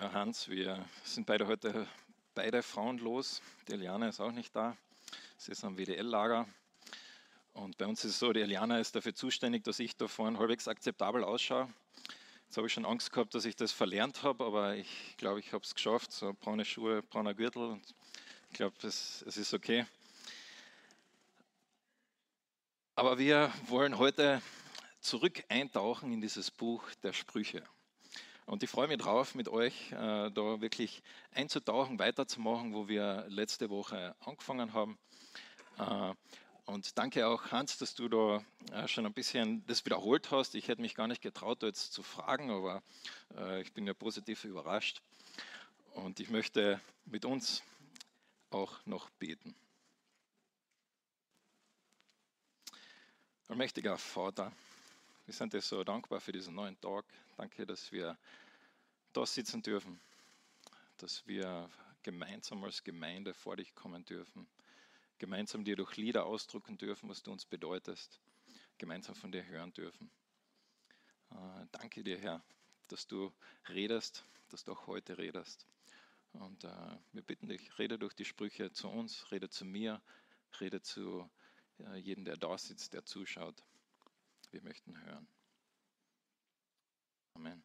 Ja, Hans, wir sind beide heute beide frauenlos. Die Eliana ist auch nicht da. Sie ist am WDL-Lager. Und bei uns ist es so, die Eliana ist dafür zuständig, dass ich da vorne halbwegs akzeptabel ausschaue. Jetzt habe ich schon Angst gehabt, dass ich das verlernt habe, aber ich glaube, ich habe es geschafft. So braune Schuhe, brauner Gürtel. Und ich glaube, es, es ist okay. Aber wir wollen heute zurück eintauchen in dieses Buch der Sprüche. Und ich freue mich drauf, mit euch äh, da wirklich einzutauchen, weiterzumachen, wo wir letzte Woche angefangen haben. Äh, und danke auch, Hans, dass du da äh, schon ein bisschen das wiederholt hast. Ich hätte mich gar nicht getraut, da jetzt zu fragen, aber äh, ich bin ja positiv überrascht. Und ich möchte mit uns auch noch beten. Allmächtiger Vater, wir sind dir so dankbar für diesen neuen Tag. Danke, dass wir da sitzen dürfen, dass wir gemeinsam als Gemeinde vor dich kommen dürfen, gemeinsam dir durch Lieder ausdrücken dürfen, was du uns bedeutest, gemeinsam von dir hören dürfen. Äh, danke dir, Herr, dass du redest, dass du auch heute redest. Und äh, wir bitten dich, rede durch die Sprüche zu uns, rede zu mir, rede zu äh, jedem, der da sitzt, der zuschaut. Wir möchten hören. Amen.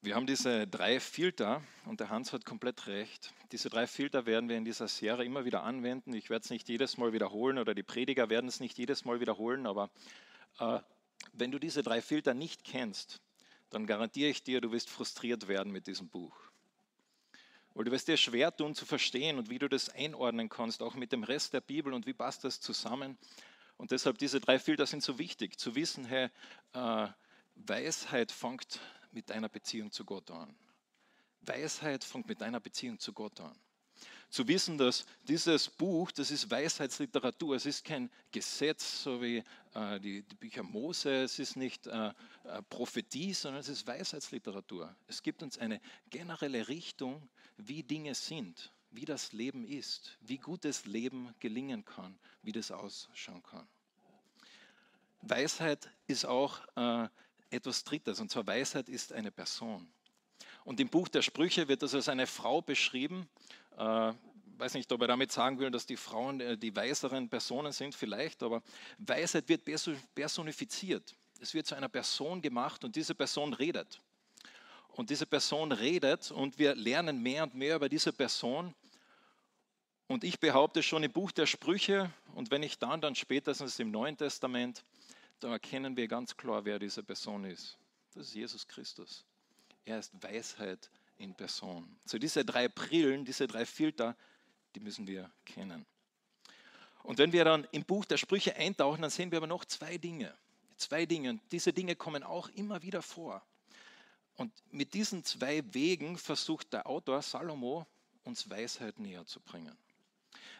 Wir haben diese drei Filter und der Hans hat komplett recht. Diese drei Filter werden wir in dieser Serie immer wieder anwenden. Ich werde es nicht jedes Mal wiederholen oder die Prediger werden es nicht jedes Mal wiederholen, aber äh, wenn du diese drei Filter nicht kennst, dann garantiere ich dir, du wirst frustriert werden mit diesem Buch. Weil du wirst dir schwer tun zu verstehen und wie du das einordnen kannst, auch mit dem Rest der Bibel und wie passt das zusammen. Und deshalb diese drei Filter sind so wichtig, zu wissen, hey, äh, Weisheit fängt mit deiner Beziehung zu Gott an. Weisheit fängt mit deiner Beziehung zu Gott an. Zu wissen, dass dieses Buch, das ist Weisheitsliteratur, es ist kein Gesetz, so wie äh, die, Bücher Mose, es ist nicht äh, Prophetie, sondern es ist Weisheitsliteratur. Es gibt uns eine generelle Richtung, wie Dinge sind, wie das Leben ist, wie gutes Leben gelingen kann, wie das ausschauen kann. Weisheit ist auch äh, etwas Drittes, und zwar Weisheit ist eine Person. Und im Buch der Sprüche wird das als eine Frau beschrieben. Äh, weiß nicht, ob er damit sagen will, dass die Frauen äh, die weiseren Personen sind, vielleicht, aber Weisheit wird personifiziert. Es wird zu einer Person gemacht und diese Person redet und diese Person redet und wir lernen mehr und mehr über diese Person. Und ich behaupte schon im Buch der Sprüche und wenn ich dann, dann spätestens im Neuen Testament, da erkennen wir ganz klar, wer diese Person ist. Das ist Jesus Christus. Er ist Weisheit in Person. So diese drei Brillen, diese drei Filter, die müssen wir kennen. Und wenn wir dann im Buch der Sprüche eintauchen, dann sehen wir aber noch zwei Dinge. Zwei Dinge. Und diese Dinge kommen auch immer wieder vor. Und mit diesen zwei Wegen versucht der Autor Salomo uns Weisheit näher zu bringen.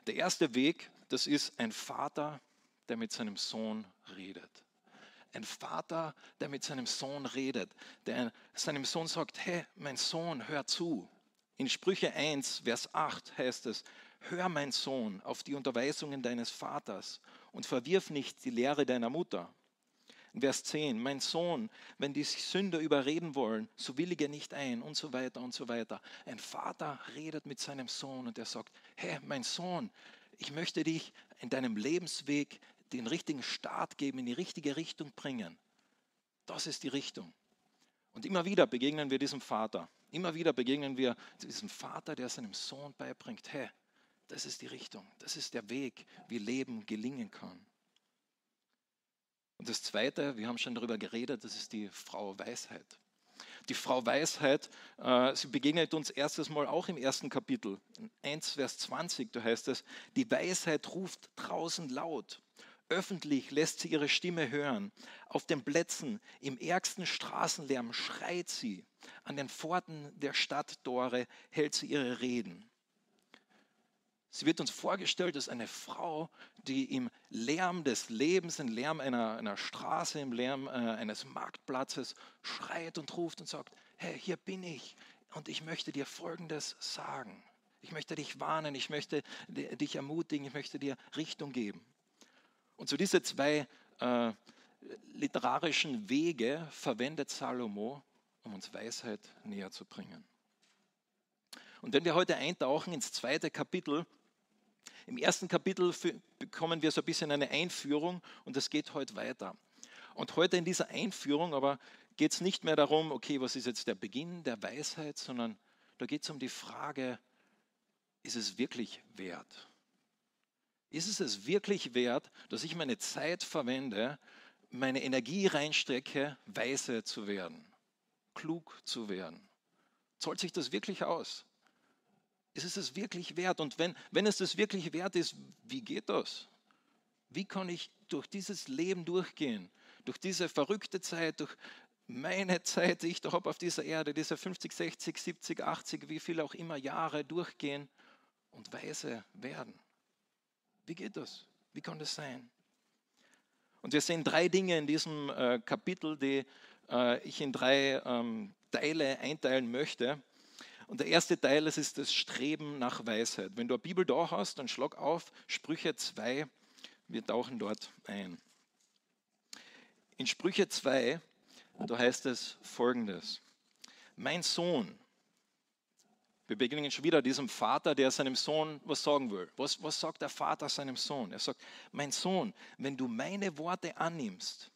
Der erste Weg, das ist ein Vater, der mit seinem Sohn redet. Ein Vater, der mit seinem Sohn redet, der seinem Sohn sagt, hey, mein Sohn, hör zu. In Sprüche 1, Vers 8 heißt es, hör mein Sohn auf die Unterweisungen deines Vaters und verwirf nicht die Lehre deiner Mutter. Vers 10, mein Sohn, wenn die Sünder überreden wollen, so willige nicht ein und so weiter und so weiter. Ein Vater redet mit seinem Sohn und er sagt, hey, mein Sohn, ich möchte dich in deinem Lebensweg den richtigen Start geben, in die richtige Richtung bringen. Das ist die Richtung. Und immer wieder begegnen wir diesem Vater. Immer wieder begegnen wir diesem Vater, der seinem Sohn beibringt, hey, das ist die Richtung, das ist der Weg, wie Leben gelingen kann. Und das Zweite, wir haben schon darüber geredet, das ist die Frau Weisheit. Die Frau Weisheit, äh, sie begegnet uns erstes Mal auch im ersten Kapitel, 1 Vers 20, da heißt es, die Weisheit ruft draußen laut. Öffentlich lässt sie ihre Stimme hören. Auf den Plätzen, im ärgsten Straßenlärm schreit sie. An den Pforten der Stadttore hält sie ihre Reden. Sie wird uns vorgestellt als eine Frau, die im Lärm des Lebens, im Lärm einer, einer Straße, im Lärm äh, eines Marktplatzes schreit und ruft und sagt, hey, hier bin ich und ich möchte dir Folgendes sagen. Ich möchte dich warnen, ich möchte dich ermutigen, ich möchte dir Richtung geben. Und so diese zwei, äh, literarischen Wege verwendet Salomo, um uns Weisheit näher zu bringen. Und wenn wir heute eintauchen ins zweite Kapitel, im ersten Kapitel bekommen wir so ein bisschen eine Einführung und es geht heute weiter. Und heute in dieser Einführung aber geht es nicht mehr darum, okay, was ist jetzt der Beginn der Weisheit, sondern da geht es um die Frage, ist es wirklich wert? Ist es es wirklich wert, dass ich meine Zeit verwende, meine Energie reinstrecke, weise zu werden, klug zu werden? Zahlt sich das wirklich aus? Ist es es wirklich wert? Und wenn, wenn es das wirklich wert ist, wie geht das? Wie kann ich durch dieses Leben durchgehen? Durch diese verrückte Zeit, durch meine Zeit, die ich da habe auf dieser Erde, diese 50, 60, 70, 80, wie viel auch immer Jahre durchgehen und weise werden? Wie geht das? Wie kann das sein? Und wir sehen drei Dinge in diesem äh, Kapitel, die äh, ich in drei ähm, Teile einteilen möchte. Und der erste Teil, das ist das Streben nach Weisheit. Wenn du eine Bibel da hast, dann schlag auf Sprüche 2. Wir tauchen dort ein. In Sprüche 2, da heißt es folgendes. Mein Sohn, wir begegnen schon wieder diesem Vater, der seinem Sohn was sagen will. Was, was sagt der Vater seinem Sohn? Er sagt, mein Sohn, wenn du meine Worte annimmst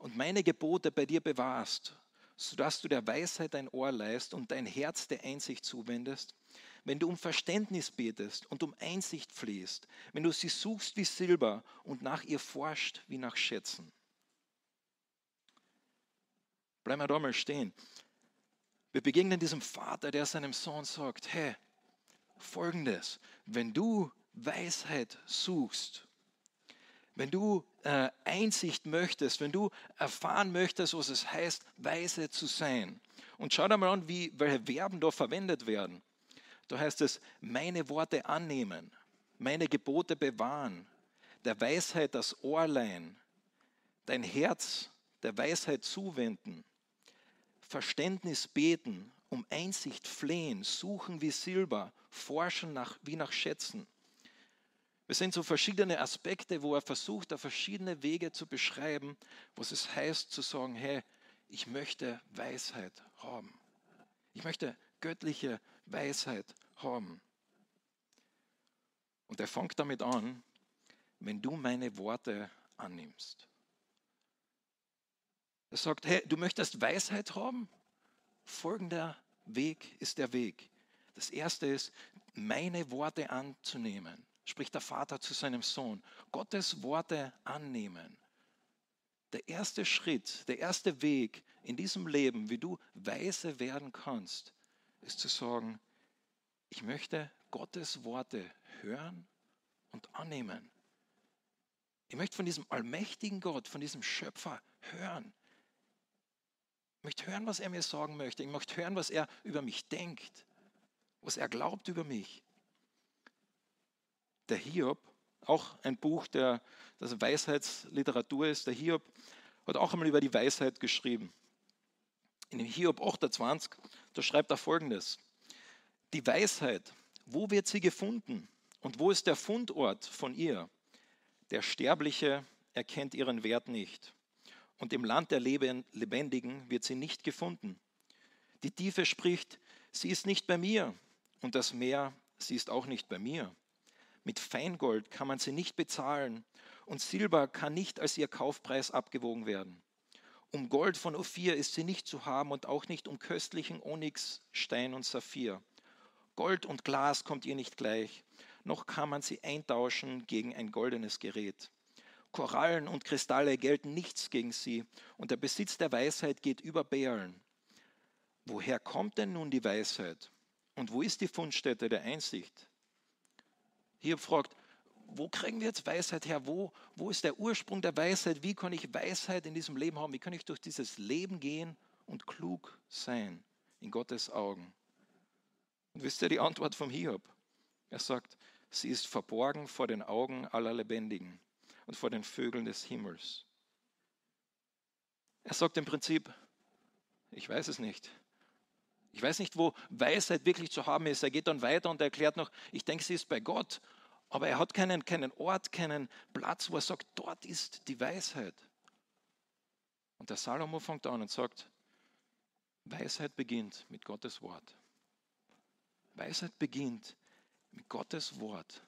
und meine Gebote bei dir bewahrst, sodass du der Weisheit dein Ohr leist und dein Herz der Einsicht zuwendest, wenn du um Verständnis betest und um Einsicht flehst, wenn du sie suchst wie Silber und nach ihr forscht wie nach Schätzen. Bleib mal da mal stehen. Wir begegnen diesem Vater, der seinem Sohn sagt, hey, folgendes, wenn du Weisheit suchst, wenn du äh, Einsicht möchtest, wenn du erfahren möchtest, was es heißt, weise zu sein. Und schau dir mal an, wie, welche Verben da verwendet werden. Da heißt es, meine Worte annehmen, meine Gebote bewahren, der Weisheit das Ohr leihen, dein Herz der Weisheit zuwenden, Verständnis beten, um Einsicht flehen, suchen wie Silber, forschen nach, wie nach Schätzen. Wir sehen so verschiedene Aspekte, wo er versucht, da verschiedene Wege zu beschreiben, was es heißt zu sagen, hey, ich möchte Weisheit haben. Ich möchte göttliche Weisheit haben. Und er fängt damit an, wenn du meine Worte annimmst. Er sagt, hey, du möchtest Weisheit haben? Folgender Weg ist der Weg. Das erste ist, meine Worte anzunehmen, spricht der Vater zu seinem Sohn. Gottes Worte annehmen. Der erste Schritt, der erste Weg in diesem Leben, wie du weise werden kannst, ist zu sagen, ich möchte Gottes Worte hören und annehmen. Ich möchte von diesem allmächtigen Gott, von diesem Schöpfer hören. Ich möchte hören, was er mir sagen möchte. Ich möchte hören, was er über mich denkt, was er glaubt über mich. Der Hiob, auch ein Buch, der, das Weisheitsliteratur ist, der Hiob hat auch einmal über die Weisheit geschrieben. In dem Hiob 28, da schreibt er folgendes. Die Weisheit, wo wird sie gefunden und wo ist der Fundort von ihr? Der Sterbliche erkennt ihren Wert nicht und im Land der Lebendigen wird sie nicht gefunden. Die Tiefe spricht, sie ist nicht bei mir und das Meer, sie ist auch nicht bei mir. Mit Feingold kann man sie nicht bezahlen und Silber kann nicht als ihr Kaufpreis abgewogen werden. Um Gold von Ophir ist sie nicht zu haben und auch nicht um köstlichen Onyx, Stein und Saphir. Gold und Glas kommt ihr nicht gleich, noch kann man sie eintauschen gegen ein goldenes Gerät. Korallen und Kristalle gelten nichts gegen sie und der Besitz der Weisheit geht über Bären. Woher kommt denn nun die Weisheit? Und wo ist die Fundstätte der Einsicht? Hier fragt, wo kriegen wir jetzt Weisheit her? Wo, wo ist der Ursprung der Weisheit? Wie kann ich Weisheit in diesem Leben haben? Wie kann ich durch dieses Leben gehen und klug sein in Gottes Augen? Und wisst ihr die Antwort vom Hiob? Er sagt, sie ist verborgen vor den Augen aller Lebendigen und vor den Vögeln des Himmels. Er sagt im Prinzip, ich weiß es nicht. Ich weiß nicht, wo Weisheit wirklich zu haben ist. Er geht dann weiter und erklärt noch, ich denke, sie ist bei Gott. Aber er hat keinen, keinen Ort, keinen Platz, wo er sagt, dort ist die Weisheit. Und der Salomo fängt an und sagt, Weisheit beginnt mit Gottes Wort. Weisheit beginnt mit Gottes Wort.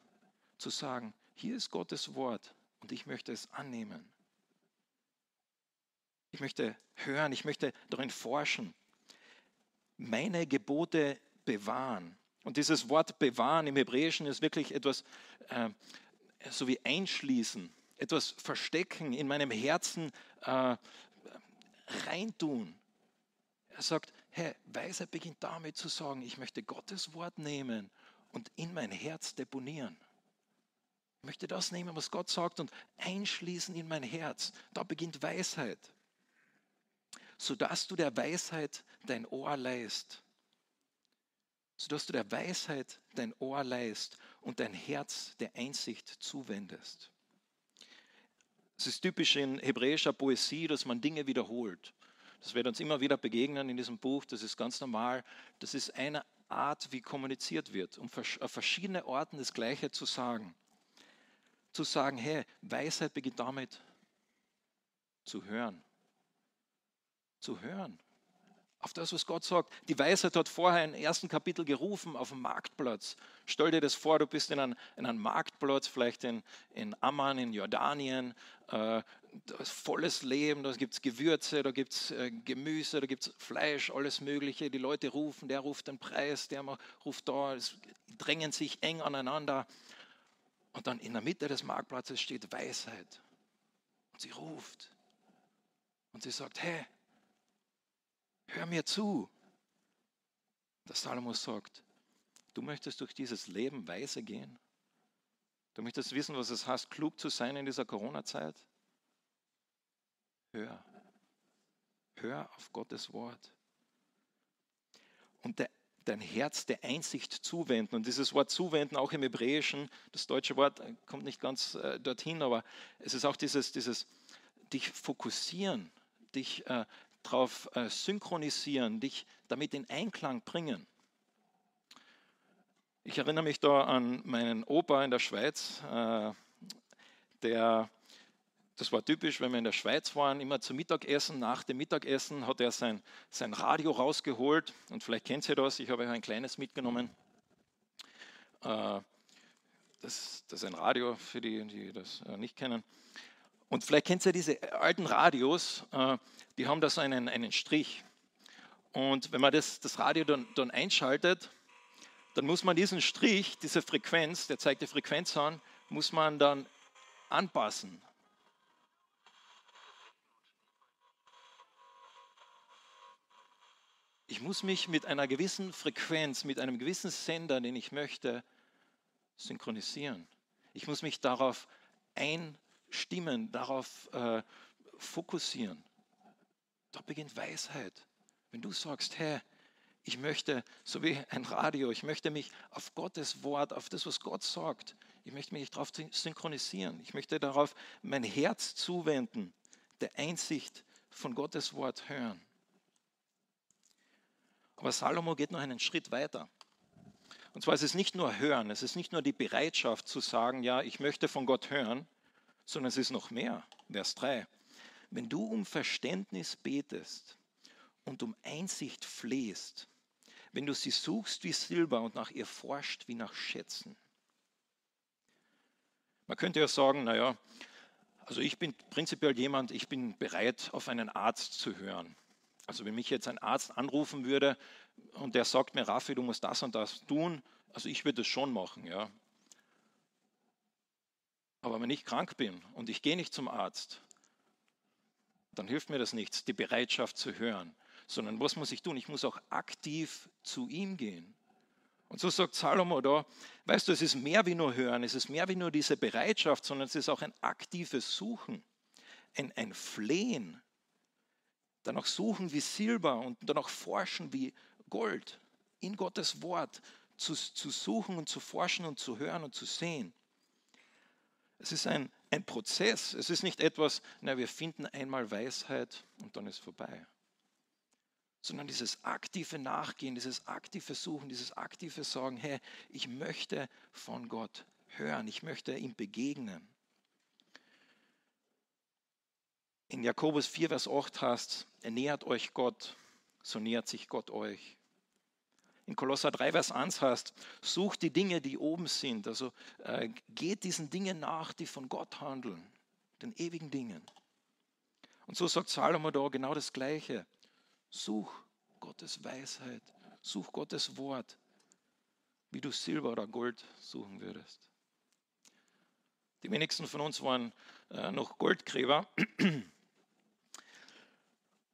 Zu sagen, hier ist Gottes Wort und ich möchte es annehmen. Ich möchte hören, ich möchte darin forschen. Meine Gebote bewahren. Und dieses Wort bewahren im Hebräischen ist wirklich etwas äh, so wie einschließen, etwas verstecken, in meinem Herzen äh, reintun. Er sagt, hey, Weisheit beginnt damit zu sagen, ich möchte Gottes Wort nehmen und in mein Herz deponieren. Ich möchte das nehmen, was Gott sagt und einschließen in mein Herz. Da beginnt Weisheit. Sodass du der Weisheit dein Ohr leist. Sodass du der Weisheit dein Ohr leist und dein Herz der Einsicht zuwendest. Es ist typisch in hebräischer Poesie, dass man Dinge wiederholt. Das wird uns immer wieder begegnen in diesem Buch, das ist ganz normal. Das ist eine Art, wie kommuniziert wird, um auf verschiedene Orten das Gleiche zu sagen. Zu sagen, hey, Weisheit beginnt damit zu hören. Zu hören. Auf das, was Gott sagt. Die Weisheit hat vorher im ersten Kapitel gerufen auf dem Marktplatz. Stell dir das vor, du bist in einem, in einem Marktplatz, vielleicht in, in Amman, in Jordanien. Äh, da ist volles Leben, da gibt es Gewürze, da gibt es äh, Gemüse, da gibt es Fleisch, alles Mögliche. Die Leute rufen, der ruft den Preis, der ruft da, es drängen sich eng aneinander. Und dann in der Mitte des Marktplatzes steht Weisheit. Und sie ruft. Und sie sagt, hey, hör mir zu. Der Salomo sagt, du möchtest durch dieses Leben weise gehen? Du möchtest wissen, was es heißt, klug zu sein in dieser Corona-Zeit? Hör. Hör auf Gottes Wort. Und der, dein Herz der Einsicht zuwenden. Und dieses Wort zuwenden, auch im Hebräischen, das deutsche Wort kommt nicht ganz äh, dorthin, aber es ist auch dieses, dieses dich fokussieren, dich äh, darauf äh, synchronisieren, dich damit in Einklang bringen. Ich erinnere mich da an meinen Opa in der Schweiz, äh, der, das war typisch, wenn wir in der Schweiz waren, immer zum Mittagessen, nach dem Mittagessen hat er sein, sein Radio rausgeholt und vielleicht kennt ihr das, ich habe euch ein kleines mitgenommen. Äh, das, das, ist ein Radio für die, die das nicht kennen. Und vielleicht kennt ihr diese alten Radios, äh, die haben da so einen, einen Strich. Und wenn man das, das Radio dann, dann einschaltet, dann muss man diesen Strich, diese Frequenz, der zeigt die Frequenz an, muss man dann anpassen. Ich muss mich mit einer gewissen Frequenz, mit einem gewissen Sender, den ich möchte, synchronisieren. Ich muss mich darauf einstellen Stimmen darauf äh, fokussieren. Da beginnt Weisheit. Wenn du sagst, hey, ich möchte, so wie ein Radio, ich möchte mich auf Gottes Wort, auf das, was Gott sagt, ich möchte mich darauf synchronisieren. Ich möchte darauf mein Herz zuwenden, der Einsicht von Gottes Wort hören. Aber Salomo geht noch einen Schritt weiter. Und zwar ist es nicht nur Hören, es ist nicht nur die Bereitschaft zu sagen, ja, ich möchte von Gott hören, sondern es ist noch mehr. Vers 3. Wenn du um Verständnis betest und um Einsicht flehst, wenn du sie suchst wie Silber und nach ihr forscht wie nach Schätzen. Man könnte ja sagen, naja, also ich bin prinzipiell jemand, ich bin bereit, auf einen Arzt zu hören. Also wenn mich jetzt ein Arzt anrufen würde und der sagt mir, Raffi, du musst das und das tun, also ich würde es schon machen, ja. Aber wenn ich krank bin und ich gehe nicht zum Arzt, dann hilft mir das nichts, die Bereitschaft zu hören, sondern was muss ich tun? Ich muss auch aktiv zu ihm gehen. Und so sagt Salomo da, weißt du, es ist mehr wie nur hören, es ist mehr wie nur diese Bereitschaft, sondern es ist auch ein aktives Suchen, ein, ein Flehen, danach suchen wie Silber und danach forschen wie Gold, in Gottes Wort zu, zu suchen und zu forschen und zu hören und zu sehen. Es ist ein, ein Prozess. Es ist nicht etwas, na, wir finden einmal Weisheit und dann ist vorbei. Sondern dieses aktive Nachgehen, dieses aktive Suchen, dieses aktive Sagen, hey, ich möchte von Gott hören, ich möchte ihm begegnen. in Jakobus 4, Vers 8 heißt, ernährt euch Gott, so nähert sich Gott euch. In Kolosser 3, Vers 1 heißt, sucht die Dinge, die oben sind. Also äh, geht diesen Dingen nach, die von Gott handeln, den ewigen Dingen. Und so sagt Salomo da genau das Gleiche. Such Gottes Weisheit, such Gottes Wort, wie du Silber oder Gold suchen würdest. Die wenigsten von uns waren äh, noch Goldgräber.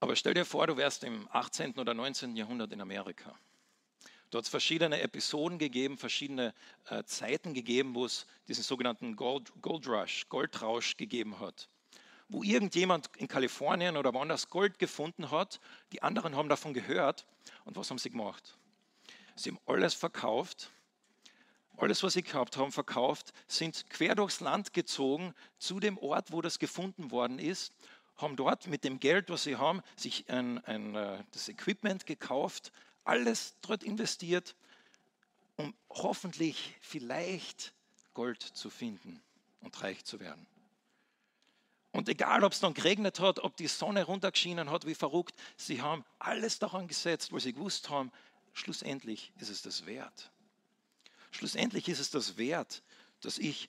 Aber stell dir vor, du wärst im 18. oder 19. Jahrhundert in Amerika. Dort hat es verschiedene Episoden gegeben, verschiedene äh, Zeiten gegeben, wo es diesen sogenannten Gold, Gold Rush, Goldrausch gegeben hat. Wo irgendjemand in Kalifornien oder woanders Gold gefunden hat, die anderen haben davon gehört. Und was haben sie gemacht? Sie haben alles verkauft, alles, was sie gehabt haben, verkauft, sind quer durchs Land gezogen zu dem Ort, wo das gefunden worden ist haben dort mit dem Geld, was sie haben, sich ein, ein, äh, das Equipment gekauft, alles dort investiert, um hoffentlich vielleicht Gold zu finden und reich zu werden. Und egal, ob es dann geregnet hat, ob die Sonne runtergeschienen hat, wie verrückt, sie haben alles daran gesetzt, weil sie gewusst haben, schlussendlich ist es das wert. Schlussendlich ist es das wert, dass ich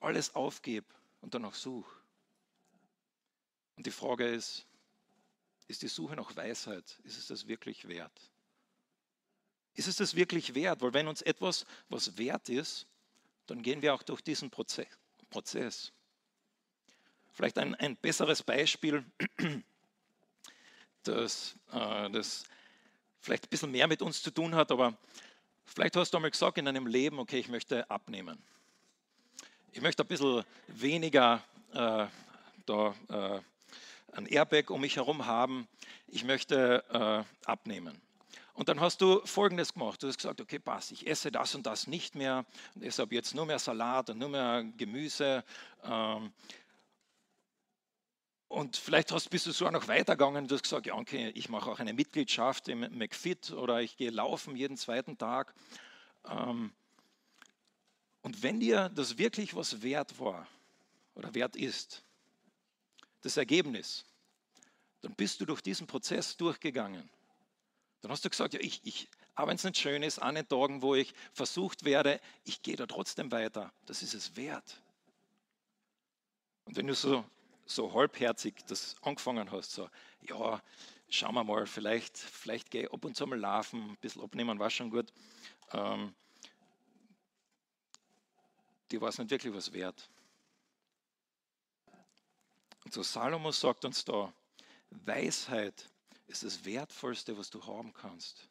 alles aufgebe und danach suche. Und die Frage ist, ist die Suche nach Weisheit, ist es das wirklich wert? Ist es das wirklich wert? Weil wenn uns etwas, was wert ist, dann gehen wir auch durch diesen Prozess. Vielleicht ein, ein besseres Beispiel, das, äh, das vielleicht ein bisschen mehr mit uns zu tun hat, aber vielleicht hast du einmal gesagt in deinem Leben, okay, ich möchte abnehmen. Ich möchte ein bisschen weniger äh, da äh, ein Airbag um mich herum haben, ich möchte äh, abnehmen. Und dann hast du Folgendes gemacht. Du hast gesagt, okay, pass, ich esse das und das nicht mehr und esse ab jetzt nur mehr Salat und nur mehr Gemüse. Ähm, und vielleicht hast, bist du sogar noch weitergegangen. Du hast gesagt, ja, okay, ich mache auch eine Mitgliedschaft im McFit oder ich gehe laufen jeden zweiten Tag. Ähm, und wenn dir das wirklich was wert war oder wert ist, das Ergebnis, dann bist du durch diesen Prozess durchgegangen. Dann hast du gesagt, ja, ich, ich, auch wenn es nicht schön ist, an den Tagen, wo ich versucht werde, ich gehe da trotzdem weiter. Das ist es wert. Und wenn du so, so halbherzig das angefangen hast, so, ja, schauen wir mal, vielleicht, vielleicht gehe ich ab und zu mal laufen, ein bisschen abnehmen war schon gut. Ähm, die war es nicht wirklich was wert. Und so Salomo sagt uns da, Weisheit ist das Wertvollste, was du haben kannst.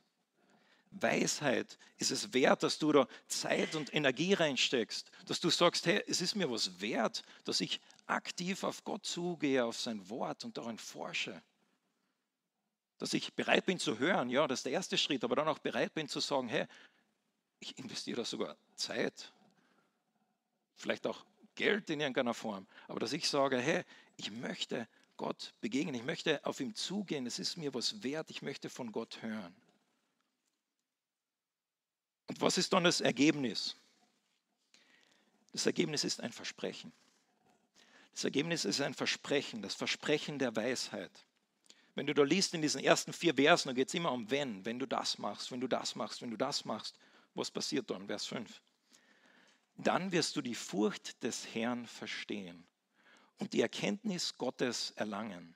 Weisheit ist es wert, dass du da Zeit und Energie reinsteckst, dass du sagst, hey, es ist mir was wert, dass ich aktiv auf Gott zugehe, auf sein Wort und darin forsche. Dass ich bereit bin zu hören, ja, das ist der erste Schritt, aber dann auch bereit bin zu sagen, hey, ich investiere da sogar Zeit, vielleicht auch Geld in irgendeiner Form, aber dass ich sage, hey, ich möchte Gott begegnen, ich möchte auf ihm zugehen, es ist mir was wert, ich möchte von Gott hören. Und was ist dann das Ergebnis? Das Ergebnis ist ein Versprechen. Das Ergebnis ist ein Versprechen, das Versprechen der Weisheit. Wenn du da liest in diesen ersten vier Versen, da geht es immer um wenn, wenn du das machst, wenn du das machst, wenn du das machst. Was passiert dann? Vers 5. Dann wirst du die Furcht des Herrn verstehen und die Erkenntnis Gottes erlangen.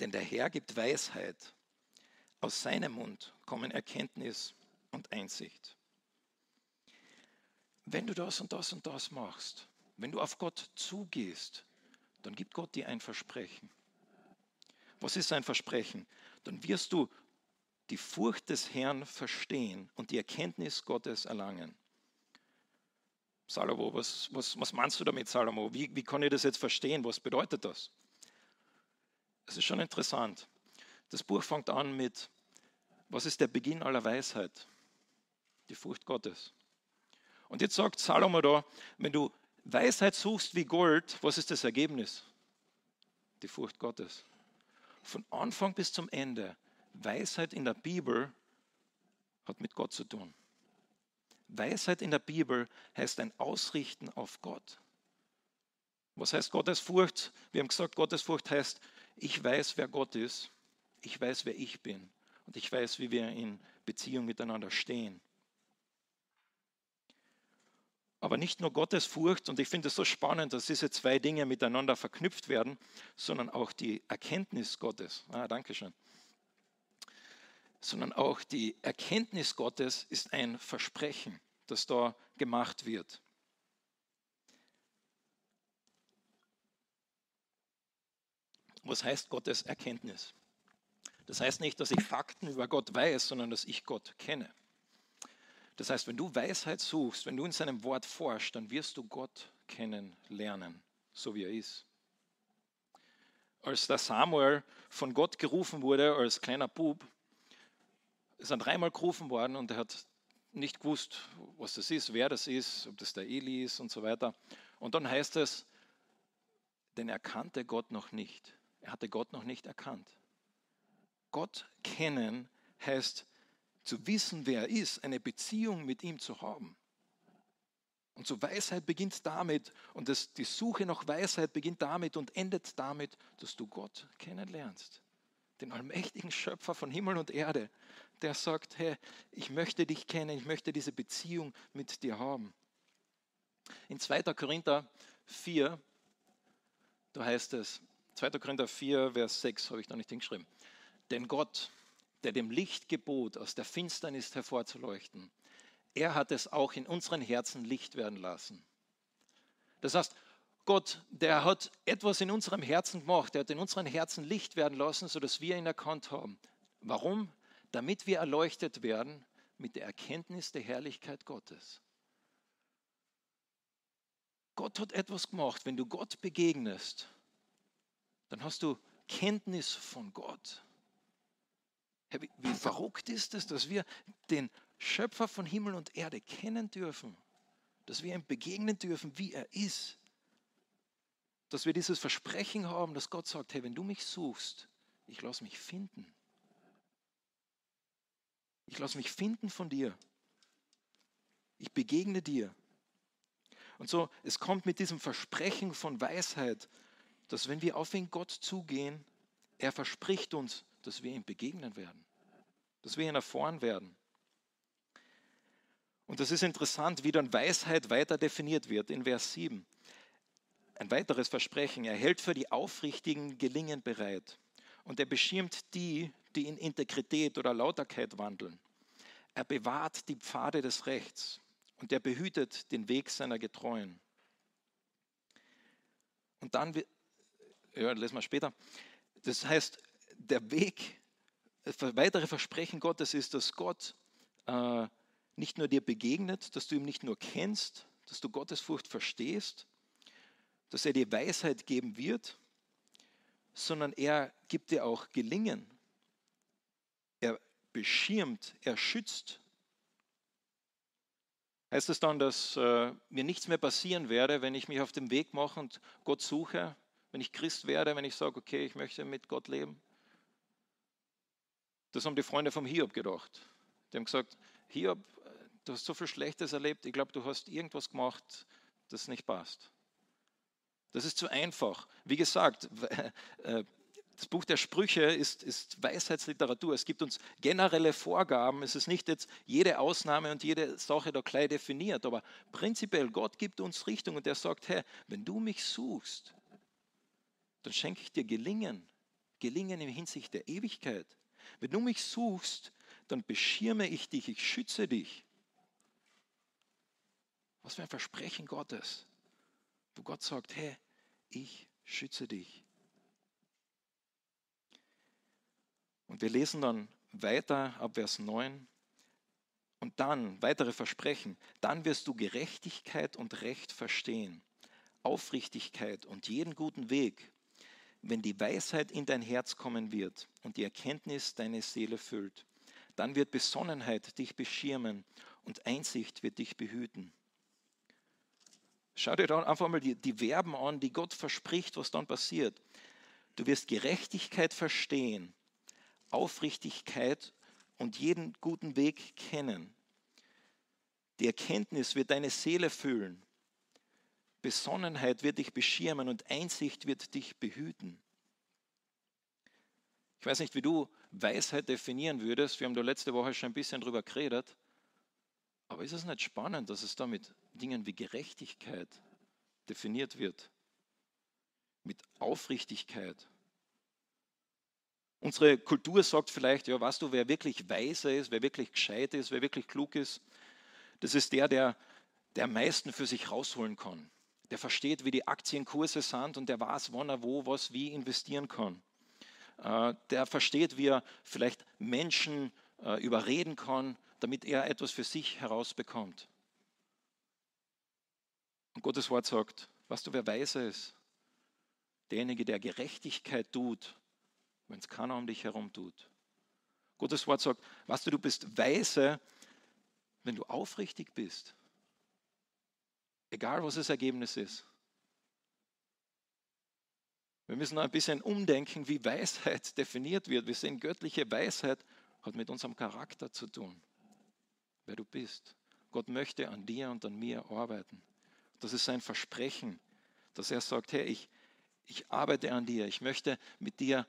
Denn der Herr gibt Weisheit. Aus seinem Mund kommen Erkenntnis und Einsicht. Wenn du das und das und das machst, wenn du auf Gott zugehst, dann gibt Gott dir ein Versprechen. Was ist ein Versprechen? Dann wirst du die Furcht des Herrn verstehen und die Erkenntnis Gottes erlangen. Salomo, was, was, was meinst du damit, Salomo? Wie, wie kann ich das jetzt verstehen? Was bedeutet das? Es ist schon interessant. Das Buch fängt an mit, was ist der Beginn aller Weisheit? Die Furcht Gottes. Und jetzt sagt Salomo da, wenn du Weisheit suchst wie Gold, was ist das Ergebnis? Die Furcht Gottes. Von Anfang bis zum Ende, Weisheit in der Bibel hat mit Gott zu tun. Weisheit in der Bibel heißt ein Ausrichten auf Gott. Was heißt Gottesfurcht? Wir haben gesagt, Gottesfurcht heißt, ich weiß, wer Gott ist, ich weiß, wer ich bin und ich weiß, wie wir in Beziehung miteinander stehen. Aber nicht nur Gottesfurcht, und ich finde es so spannend, dass diese zwei Dinge miteinander verknüpft werden, sondern auch die Erkenntnis Gottes. Ah, danke schön. Sondern auch die Erkenntnis Gottes ist ein Versprechen, das da gemacht wird. Was heißt Gottes Erkenntnis? Das heißt nicht, dass ich Fakten über Gott weiß, sondern dass ich Gott kenne. Das heißt, wenn du Weisheit suchst, wenn du in seinem Wort forschst, dann wirst du Gott kennenlernen, so wie er ist. Als der Samuel von Gott gerufen wurde, als kleiner Bub, ist er dreimal gerufen worden und er hat nicht gewusst, was das ist, wer das ist, ob das der Eli ist und so weiter. Und dann heißt es, denn er kannte Gott noch nicht. Er hatte Gott noch nicht erkannt. Gott kennen heißt zu wissen, wer er ist, eine Beziehung mit ihm zu haben. Und so Weisheit beginnt damit und das, die Suche nach Weisheit beginnt damit und endet damit, dass du Gott kennenlernst. Den allmächtigen Schöpfer von Himmel und Erde, der sagt, hey, ich möchte dich kennen, ich möchte diese Beziehung mit dir haben. In 2. Korinther 4, da heißt es, 2. Korinther 4, Vers 6 habe ich da nicht hingeschrieben. Denn Gott, der dem Licht gebot, aus der Finsternis hervorzuleuchten, er hat es auch in unseren Herzen Licht werden lassen. Das heißt, Gott, der hat etwas in unserem Herzen gemacht, der hat in unseren Herzen Licht werden lassen, sodass wir ihn erkannt haben. Warum? Damit wir erleuchtet werden mit der Erkenntnis der Herrlichkeit Gottes. Gott hat etwas gemacht. Wenn du Gott begegnest, dann hast du Kenntnis von Gott. Wie, wie verrückt ist es, dass wir den Schöpfer von Himmel und Erde kennen dürfen, dass wir ihm begegnen dürfen, wie er ist, dass wir dieses Versprechen haben, dass Gott sagt, hey, wenn du mich suchst, ich lasse mich finden. Ich lasse mich finden von dir. Ich begegne dir. Und so, es kommt mit diesem Versprechen von Weisheit, dass wenn wir auf ihn Gott zugehen, er verspricht uns, dass wir ihm begegnen werden, dass wir ihn erfahren werden. Und das ist interessant, wie dann Weisheit weiter definiert wird in Vers 7. Ein weiteres Versprechen, er hält für die Aufrichtigen Gelingen bereit und er beschirmt die, die in Integrität oder Lauterkeit wandeln. Er bewahrt die Pfade des Rechts und er behütet den Weg seiner Getreuen. Und dann, ja, lesen wir später, das heißt, der Weg, das weitere Versprechen Gottes ist, dass Gott äh, nicht nur dir begegnet, dass du ihm nicht nur kennst, dass du Gottes Furcht verstehst, dass er dir Weisheit geben wird, sondern er gibt dir auch Gelingen. Er beschirmt, er schützt. Heißt es dann, dass äh, mir nichts mehr passieren werde, wenn ich mich auf den Weg mache und Gott suche, wenn ich Christ werde, wenn ich sage, okay, ich möchte mit Gott leben? Das haben die Freunde vom Hiob gedacht. Die haben gesagt, Hiob, du hast so viel Schlechtes erlebt, ich glaube, du hast irgendwas gemacht, das nicht passt. Das ist zu einfach. Wie gesagt, äh, das Buch der Sprüche ist, ist, Weisheitsliteratur. Es gibt uns generelle Vorgaben. Es ist nicht jetzt jede Ausnahme und jede Sache da gleich definiert, aber prinzipiell Gott gibt uns Richtung und er sagt, hey, wenn du mich suchst, dann schenke ich dir Gelingen. Gelingen in Hinsicht der Ewigkeit. Wenn du mich suchst, dann beschirme ich dich, ich schütze dich. Was für ein Versprechen Gottes, wo Gott sagt, hey, ich schütze dich. Und wir lesen dann weiter ab Vers 9. Und dann, weitere Versprechen, dann wirst du Gerechtigkeit und Recht verstehen, Aufrichtigkeit und jeden guten Weg wenn die Weisheit in dein Herz kommen wird und die Erkenntnis deine Seele füllt, dann wird Besonnenheit dich beschirmen und Einsicht wird dich behüten. Schau dir dann einfach mal die, die Verben an, die Gott verspricht, was dann passiert. Du wirst Gerechtigkeit verstehen, Aufrichtigkeit und jeden guten Weg kennen. Die Erkenntnis wird deine Seele füllen. Besonnenheit wird dich beschirmen und Einsicht wird dich behüten. Ich weiß nicht, wie du Weisheit definieren würdest. Wir haben da letzte Woche schon ein bisschen drüber geredet. Aber ist es nicht spannend, dass es da mit Dingen wie Gerechtigkeit definiert wird? Mit Aufrichtigkeit. Unsere Kultur sagt vielleicht, ja, weißt du, wer wirklich weise ist, wer wirklich gescheit ist, wer wirklich klug ist, das ist der, der, der am meisten für sich rausholen kann. Der versteht, wie die Aktienkurse sind und der weiß, wann er wo, was, wie investieren kann. Äh, der versteht, wie er vielleicht Menschen äh, überreden kann, damit er etwas für sich herausbekommt. Und Gottes Wort sagt, weißt du, wer weise ist? Derjenige, der Gerechtigkeit tut, wenn es keiner um dich herum tut. Gottes Wort sagt, weißt du, du bist weise, wenn du aufrichtig bist. Egal, was das Ergebnis ist. Wir müssen noch ein bisschen umdenken, wie Weisheit definiert wird. Wir sehen, göttliche Weisheit hat mit unserem Charakter zu tun, wer du bist. Gott möchte an dir und an mir arbeiten. Das ist sein Versprechen, dass er sagt, hey, ich, ich arbeite an dir, ich möchte mit dir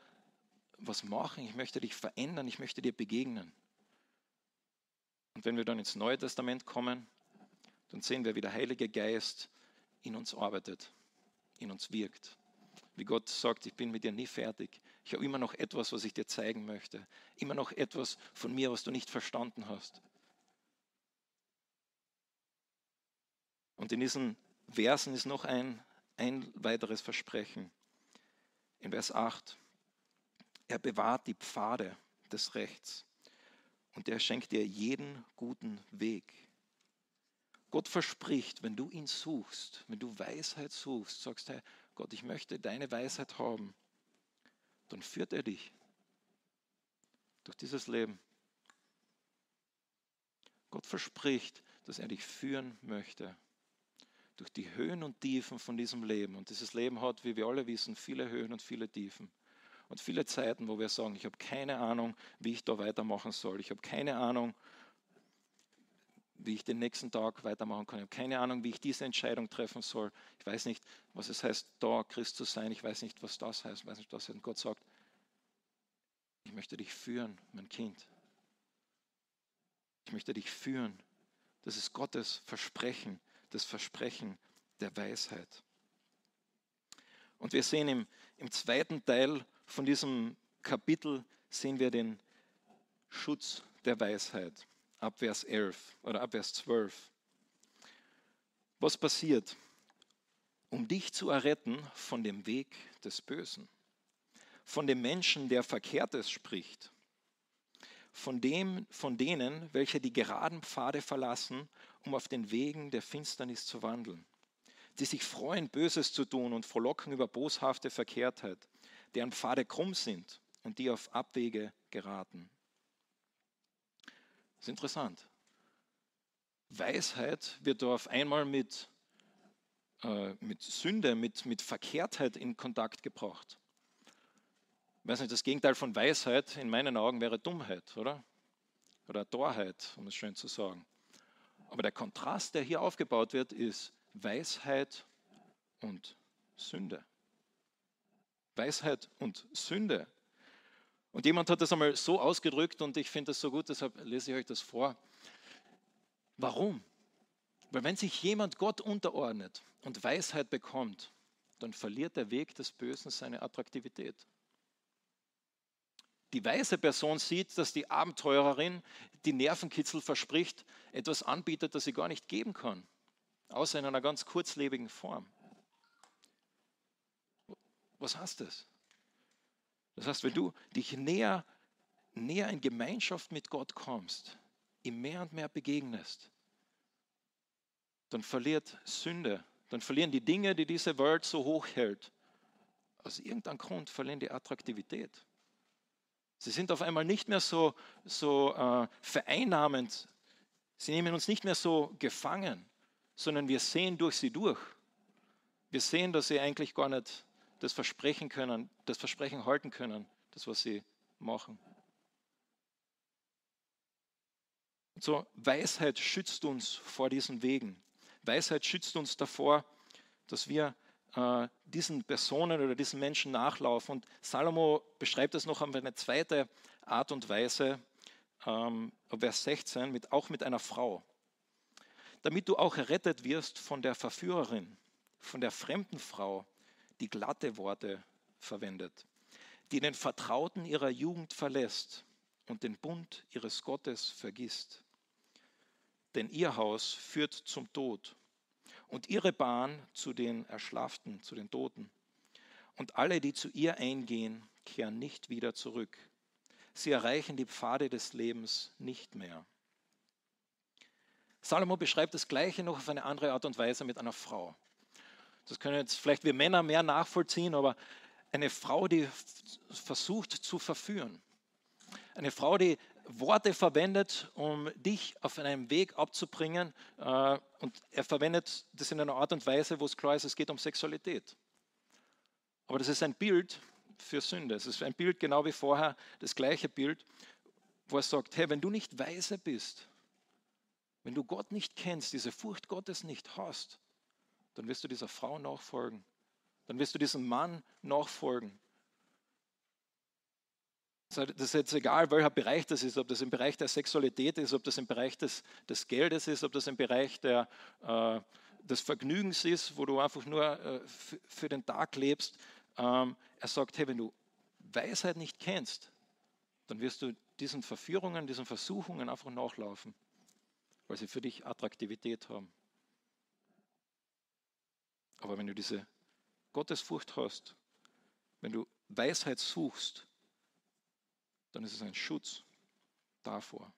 was machen, ich möchte dich verändern, ich möchte dir begegnen. Und wenn wir dann ins Neue Testament kommen, dann sehen wir, wie der Heilige Geist in uns arbeitet, in uns wirkt. Wie Gott sagt, ich bin mit dir nie fertig. Ich habe immer noch etwas, was ich dir zeigen möchte. Immer noch etwas von mir, was du nicht verstanden hast. Und in diesen Versen ist noch ein, ein weiteres Versprechen. In Vers 8. Er bewahrt die Pfade des Rechts und er schenkt dir jeden guten Weg. Gott verspricht, wenn du ihn suchst, wenn du Weisheit suchst, sagst, hey, Gott, ich möchte deine Weisheit haben, dann führt er dich durch dieses Leben. Gott verspricht, dass er dich führen möchte durch die Höhen und Tiefen von diesem Leben. Und dieses Leben hat, wie wir alle wissen, viele Höhen und viele Tiefen. Und viele Zeiten, wo wir sagen, ich habe keine Ahnung, wie ich da weitermachen soll. Ich habe keine Ahnung, wie ich den nächsten Tag weitermachen kann. Ich habe keine Ahnung, wie ich diese Entscheidung treffen soll. Ich weiß nicht, was es heißt, da Christ zu sein. Ich weiß nicht, was das heißt. Ich weiß nicht, was heißt. Und Gott sagt, ich möchte dich führen, mein Kind. Ich möchte dich führen. Das ist Gottes Versprechen, das Versprechen der Weisheit. Und wir sehen im, im zweiten Teil von diesem Kapitel sehen wir den Schutz der Weisheit, ab Vers 11 oder ab Vers 12. Was passiert? Um dich zu erretten von dem Weg des Bösen, von dem Menschen, der Verkehrtes spricht, von, dem, von denen, welche die geraden Pfade verlassen, um auf den Wegen der Finsternis zu wandeln, die sich freuen, Böses zu tun und frohlocken über boshafte Verkehrtheit deren Pfade krumm sind und die auf Abwege geraten. Das ist interessant. Weisheit wird da auf einmal mit, äh, mit Sünde, mit, mit Verkehrtheit in Kontakt gebracht. Ich weiß nicht, das Gegenteil von Weisheit in meinen Augen wäre Dummheit, oder? Oder Torheit, um es schön zu sagen. Aber der Kontrast, der hier aufgebaut wird, ist Weisheit und Sünde. Weisheit und Sünde. Und jemand hat das einmal so ausgedrückt und ich finde das so gut, deshalb lese ich euch das vor. Warum? Weil wenn sich jemand Gott unterordnet und Weisheit bekommt, dann verliert der Weg des Bösen seine Attraktivität. Die weise Person sieht, dass die Abenteurerin, die Nervenkitzel verspricht, etwas anbietet, das sie gar nicht geben kann, außer in einer ganz kurzlebigen Form. Was heißt das? Das heißt, wenn du dich näher, näher in Gemeinschaft mit Gott kommst, ihm mehr und mehr begegnest, dann verliert Sünde, dann verlieren die Dinge, die diese Welt so hoch hält, aus irgendeinem Grund verlieren die Attraktivität. Sie sind auf einmal nicht mehr so, so äh, vereinnahmend, sie nehmen uns nicht mehr so gefangen, sondern wir sehen durch sie durch. Wir sehen, dass sie eigentlich gar nicht das Versprechen können, das Versprechen halten können, das, was sie machen. Und so, Weisheit schützt uns vor diesen Wegen. Weisheit schützt uns davor, dass wir diesen Personen oder diesen Menschen nachlaufen. Und Salomo beschreibt es noch auf eine zweite Art und Weise, ähm, Vers 16, mit, auch mit einer Frau. Damit du auch errettet wirst von der Verführerin, von der fremden Frau, die glatte Worte verwendet, die den Vertrauten ihrer Jugend verlässt und den Bund ihres Gottes vergisst. Denn ihr Haus führt zum Tod und ihre Bahn zu den Erschlafften, zu den Toten. Und alle, die zu ihr eingehen, kehren nicht wieder zurück. Sie erreichen die Pfade des Lebens nicht mehr. Salomo beschreibt das Gleiche noch auf eine andere Art und Weise mit einer Frau. Das können jetzt vielleicht wir Männer mehr nachvollziehen, aber eine Frau, die versucht zu verführen. Eine Frau, die Worte verwendet, um dich auf einem Weg abzubringen. Äh, und er verwendet das in einer Art und Weise, wo es klar ist, es geht um Sexualität. Aber das ist ein Bild für Sünde. Es ist ein Bild genau wie vorher, das gleiche Bild, wo er sagt, hey, wenn du nicht weise bist, wenn du Gott nicht kennst, diese Furcht Gottes nicht hast, dann wirst du dieser Frau nachfolgen. Dann wirst du diesem Mann nachfolgen. Das ist jetzt egal, welcher Bereich das ist, ob das im Bereich der Sexualität ist, ob das im Bereich des, des Geldes ist, ob das im Bereich der, äh, des Vergnügens ist, wo du einfach nur äh, für den Tag lebst. Ähm, er sagt, hey, wenn du Weisheit nicht kennst, dann wirst du diesen Verführungen, diesen Versuchungen einfach nachlaufen, weil sie für dich Attraktivität haben. Aber wenn du diese Gottesfurcht hast, wenn du Weisheit suchst, dann ist es ein Schutz davor.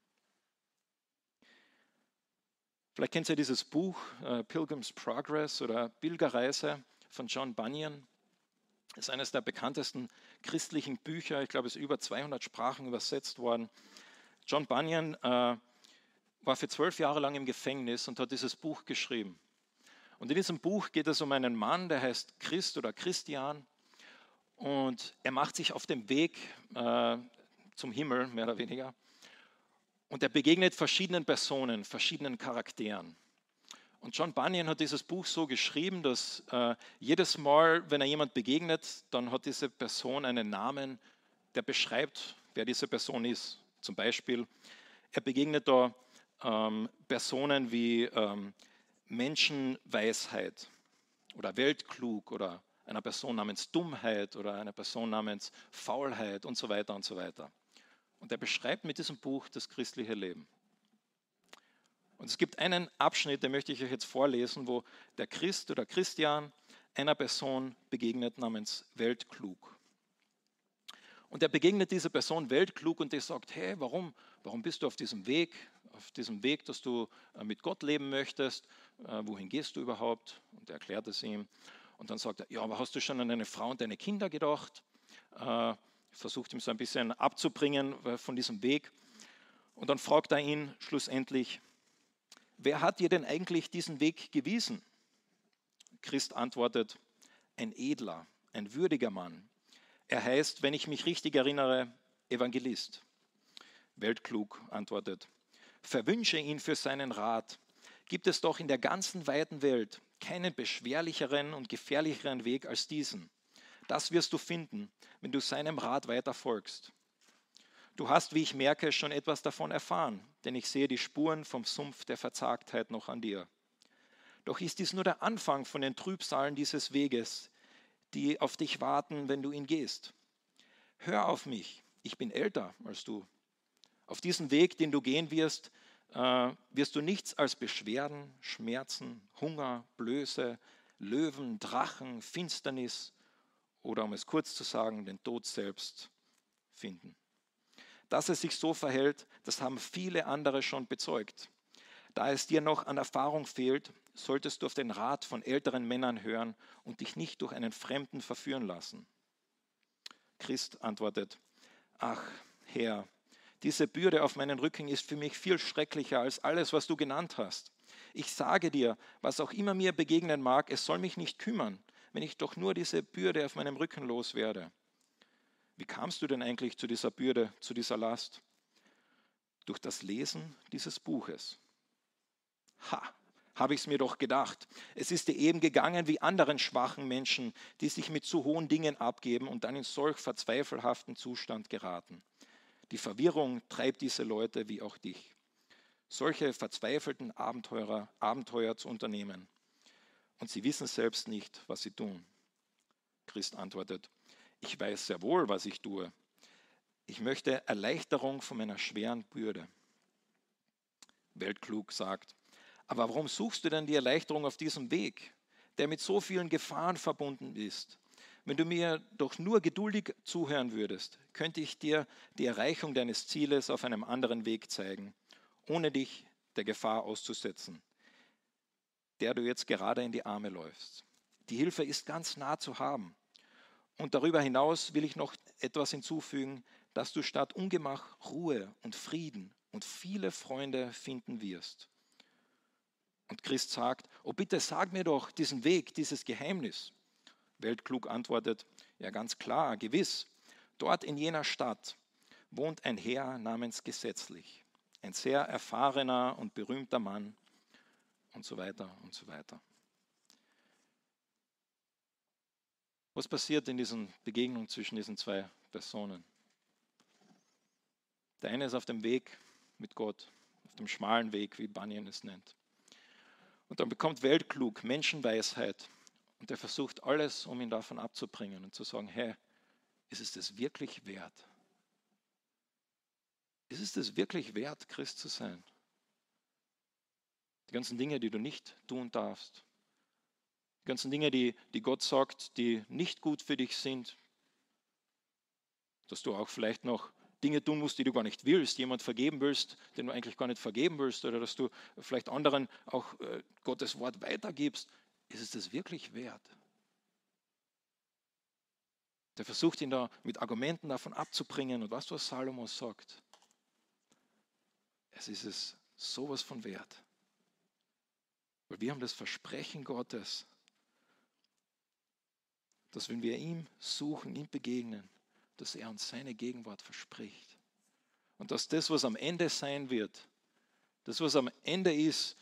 Vielleicht kennt ihr dieses Buch äh, Pilgrim's Progress oder Pilgerreise von John Bunyan. Das ist eines der bekanntesten christlichen Bücher. Ich glaube, es ist über 200 Sprachen übersetzt worden. John Bunyan äh, war für zwölf Jahre lang im Gefängnis und hat dieses Buch geschrieben. Und in diesem Buch geht es um einen Mann, der heißt Christ oder Christian. Und er macht sich auf den Weg äh, zum Himmel, mehr oder weniger. Und er begegnet verschiedenen Personen, verschiedenen Charakteren. Und John Bunyan hat dieses Buch so geschrieben, dass äh, jedes Mal, wenn er jemand begegnet, dann hat diese Person einen Namen, der beschreibt, wer diese Person ist. Zum Beispiel, er begegnet da ähm, Personen wie ähm, Menschenweisheit oder Weltklug oder einer Person namens Dummheit oder einer Person namens Faulheit und so weiter und so weiter. Und er beschreibt mit diesem Buch das christliche Leben. Und es gibt einen Abschnitt, den möchte ich euch jetzt vorlesen, wo der Christ oder Christian einer Person begegnet namens Weltklug. Und er begegnet dieser Person Weltklug und der sagt, hey, warum, warum bist du auf diesem Weg, auf diesem Weg, dass du äh, mit Gott leben möchtest? Äh, wohin gehst du überhaupt? Und er erklärt es ihm. Und dann sagt er, ja, aber hast du schon an deine Frau und deine Kinder gedacht? Versucht ihm so ein bisschen abzubringen äh, von diesem Weg. Und dann fragt er ihn schlussendlich, wer hat dir denn eigentlich diesen Weg gewiesen? Christ antwortet, ein edler, ein würdiger Mann. Er heißt, wenn ich mich richtig erinnere, Evangelist. Weltklug antwortet, verwünsche ihn für seinen Rat. Gibt es doch in der ganzen weiten Welt keinen beschwerlicheren und gefährlicheren Weg als diesen. Das wirst du finden, wenn du seinem Rat weiter folgst. Du hast, wie ich merke, schon etwas davon erfahren, denn ich sehe die Spuren vom Sumpf der Verzagtheit noch an dir. Doch ist dies nur der Anfang von den Trübsalen dieses Weges, die auf dich warten, wenn du ihn gehst. Hör auf mich, ich bin älter als du. Auf diesem Weg, den du gehen wirst, äh, wirst du nichts als Beschwerden, Schmerzen, Hunger, Blöße, Löwen, Drachen, Finsternis oder um es kurz zu sagen, den Tod selbst finden. Dass es sich so verhält, das haben viele andere schon bezeugt. Da es dir noch an Erfahrung fehlt, solltest du auf den Rat von älteren Männern hören und dich nicht durch einen Fremden verführen lassen. Christ antwortet, ach Herr, diese Bürde auf meinen Rücken ist für mich viel schrecklicher als alles, was du genannt hast. Ich sage dir, was auch immer mir begegnen mag, es soll mich nicht kümmern, wenn ich doch nur diese Bürde auf meinem Rücken loswerde. Wie kamst du denn eigentlich zu dieser Bürde, zu dieser Last? Durch das Lesen dieses Buches. Ha, habe ich es mir doch gedacht. Es ist dir eben gegangen wie anderen schwachen Menschen, die sich mit zu hohen Dingen abgeben und dann in solch verzweifelhaften Zustand geraten. Die Verwirrung treibt diese Leute wie auch dich, solche verzweifelten Abenteurer, Abenteuer zu unternehmen. Und sie wissen selbst nicht, was sie tun. Christ antwortet, ich weiß sehr wohl, was ich tue. Ich möchte Erleichterung von meiner schweren Bürde. Weltklug sagt, aber warum suchst du denn die Erleichterung auf diesem Weg, der mit so vielen Gefahren verbunden ist? Wenn du mir doch nur geduldig zuhören würdest, könnte ich dir die Erreichung deines Zieles auf einem anderen Weg zeigen, ohne dich der Gefahr auszusetzen, der du jetzt gerade in die Arme läufst. Die Hilfe ist ganz nah zu haben. Und darüber hinaus will ich noch etwas hinzufügen, dass du statt Ungemach Ruhe und Frieden und viele Freunde finden wirst. Und Christ sagt, oh bitte sag mir doch diesen Weg, dieses Geheimnis. Weltklug antwortet, ja ganz klar, gewiss. Dort in jener Stadt wohnt ein Herr namens Gesetzlich, ein sehr erfahrener und berühmter Mann und so weiter und so weiter. Was passiert in diesen Begegnungen zwischen diesen zwei Personen? Der eine ist auf dem Weg mit Gott, auf dem schmalen Weg, wie Bunyan es nennt. Und dann bekommt Weltklug Menschenweisheit und er versucht alles, um ihn davon abzubringen und zu sagen, hey, ist es das wirklich wert? Ist es das wirklich wert, Christ zu sein? Die ganzen Dinge, die du nicht tun darfst, die ganzen Dinge, die, die Gott sagt, die nicht gut für dich sind. Dass du auch vielleicht noch Dinge tun musst, die du gar nicht willst, jemand vergeben willst, den du eigentlich gar nicht vergeben willst, oder dass du vielleicht anderen auch äh, Gottes Wort weitergibst. Ist es das wirklich wert? Der versucht ihn da mit Argumenten davon abzubringen. Und weißt du, was Salomo sagt? Es ist es sowas von wert. Weil wir haben das Versprechen Gottes, dass wenn wir ihm suchen, ihm begegnen, dass er uns seine Gegenwart verspricht. Und dass das, was am Ende sein wird, das, was am Ende ist,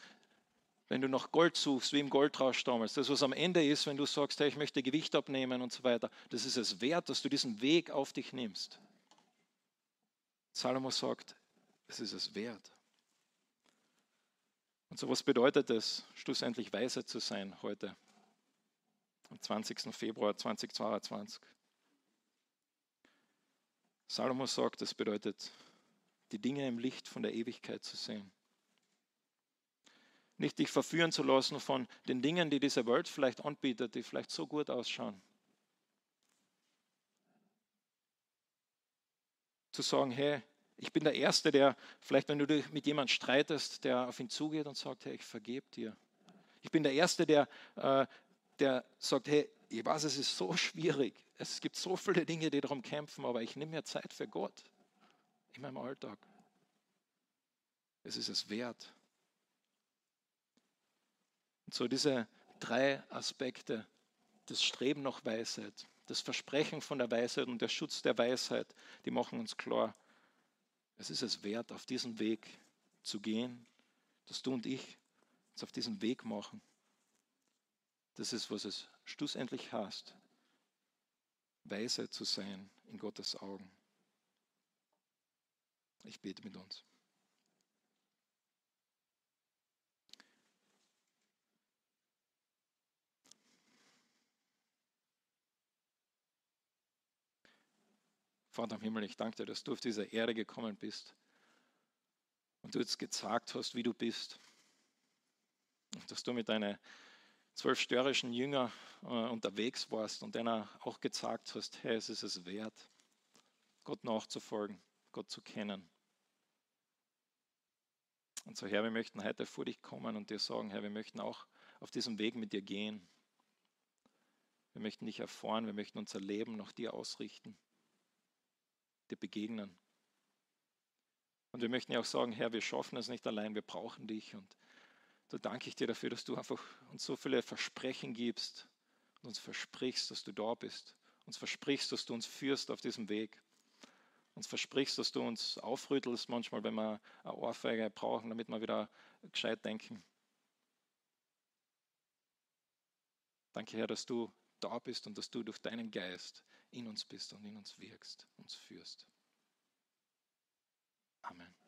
wenn du nach Gold suchst, wie im Goldrausch damals, das, was am Ende ist, wenn du sagst, hey, ich möchte Gewicht abnehmen und so weiter, das ist es wert, dass du diesen Weg auf dich nimmst. Salomo sagt, es ist es wert. Und so was bedeutet es, schlussendlich weise zu sein heute? am 20. Februar 2022. Salomo sagt, das bedeutet, die Dinge im Licht von der Ewigkeit zu sehen. Nicht dich verführen zu lassen von den Dingen, die diese Welt vielleicht anbietet, die vielleicht so gut ausschauen. Zu sagen, hey, ich bin der Erste, der vielleicht, wenn du mit jemandem streitest, der auf ihn zugeht und sagt, hey, ich vergebe dir. Ich bin der Erste, der äh, der sagt, hey, ich weiß, es ist so schwierig. Es gibt so viele Dinge, die darum kämpfen, aber ich nehme mir Zeit für Gott in meinem Alltag. Es ist es wert. Und so diese drei Aspekte, das Streben nach Weisheit, das Versprechen von der Weisheit und der Schutz der Weisheit, die machen uns klar, es ist es wert, auf diesen Weg zu gehen, dass du und ich uns auf diesen Weg machen. Das ist, was es schlussendlich heißt, weise zu sein in Gottes Augen. Ich bete mit uns. Vater im Himmel, ich danke dir, dass du auf diese Erde gekommen bist und du jetzt gesagt hast, wie du bist. Und dass du mit deiner zwölf störrischen Jünger äh, unterwegs warst und denen auch gezeigt hast, hey, es ist es wert, Gott nachzufolgen, Gott zu kennen. Und so, Herr, wir möchten heute vor dich kommen und dir sagen, Herr, wir möchten auch auf diesem Weg mit dir gehen. Wir möchten dich erfahren, wir möchten unser Leben nach dir ausrichten, dir begegnen. Und wir möchten ja auch sagen, Herr, wir schaffen es nicht allein, wir brauchen dich und da danke ich dir dafür, dass du einfach uns so viele Versprechen gibst und uns versprichst, dass du da bist. Uns versprichst, dass du uns führst auf diesem Weg. Uns versprichst, dass du uns aufrüttelst manchmal, wenn wir eine Ohrfeige brauchen, damit wir wieder gescheit denken. Danke, Herr, dass du da bist und dass du durch deinen Geist in uns bist und in uns wirkst, uns führst. Amen.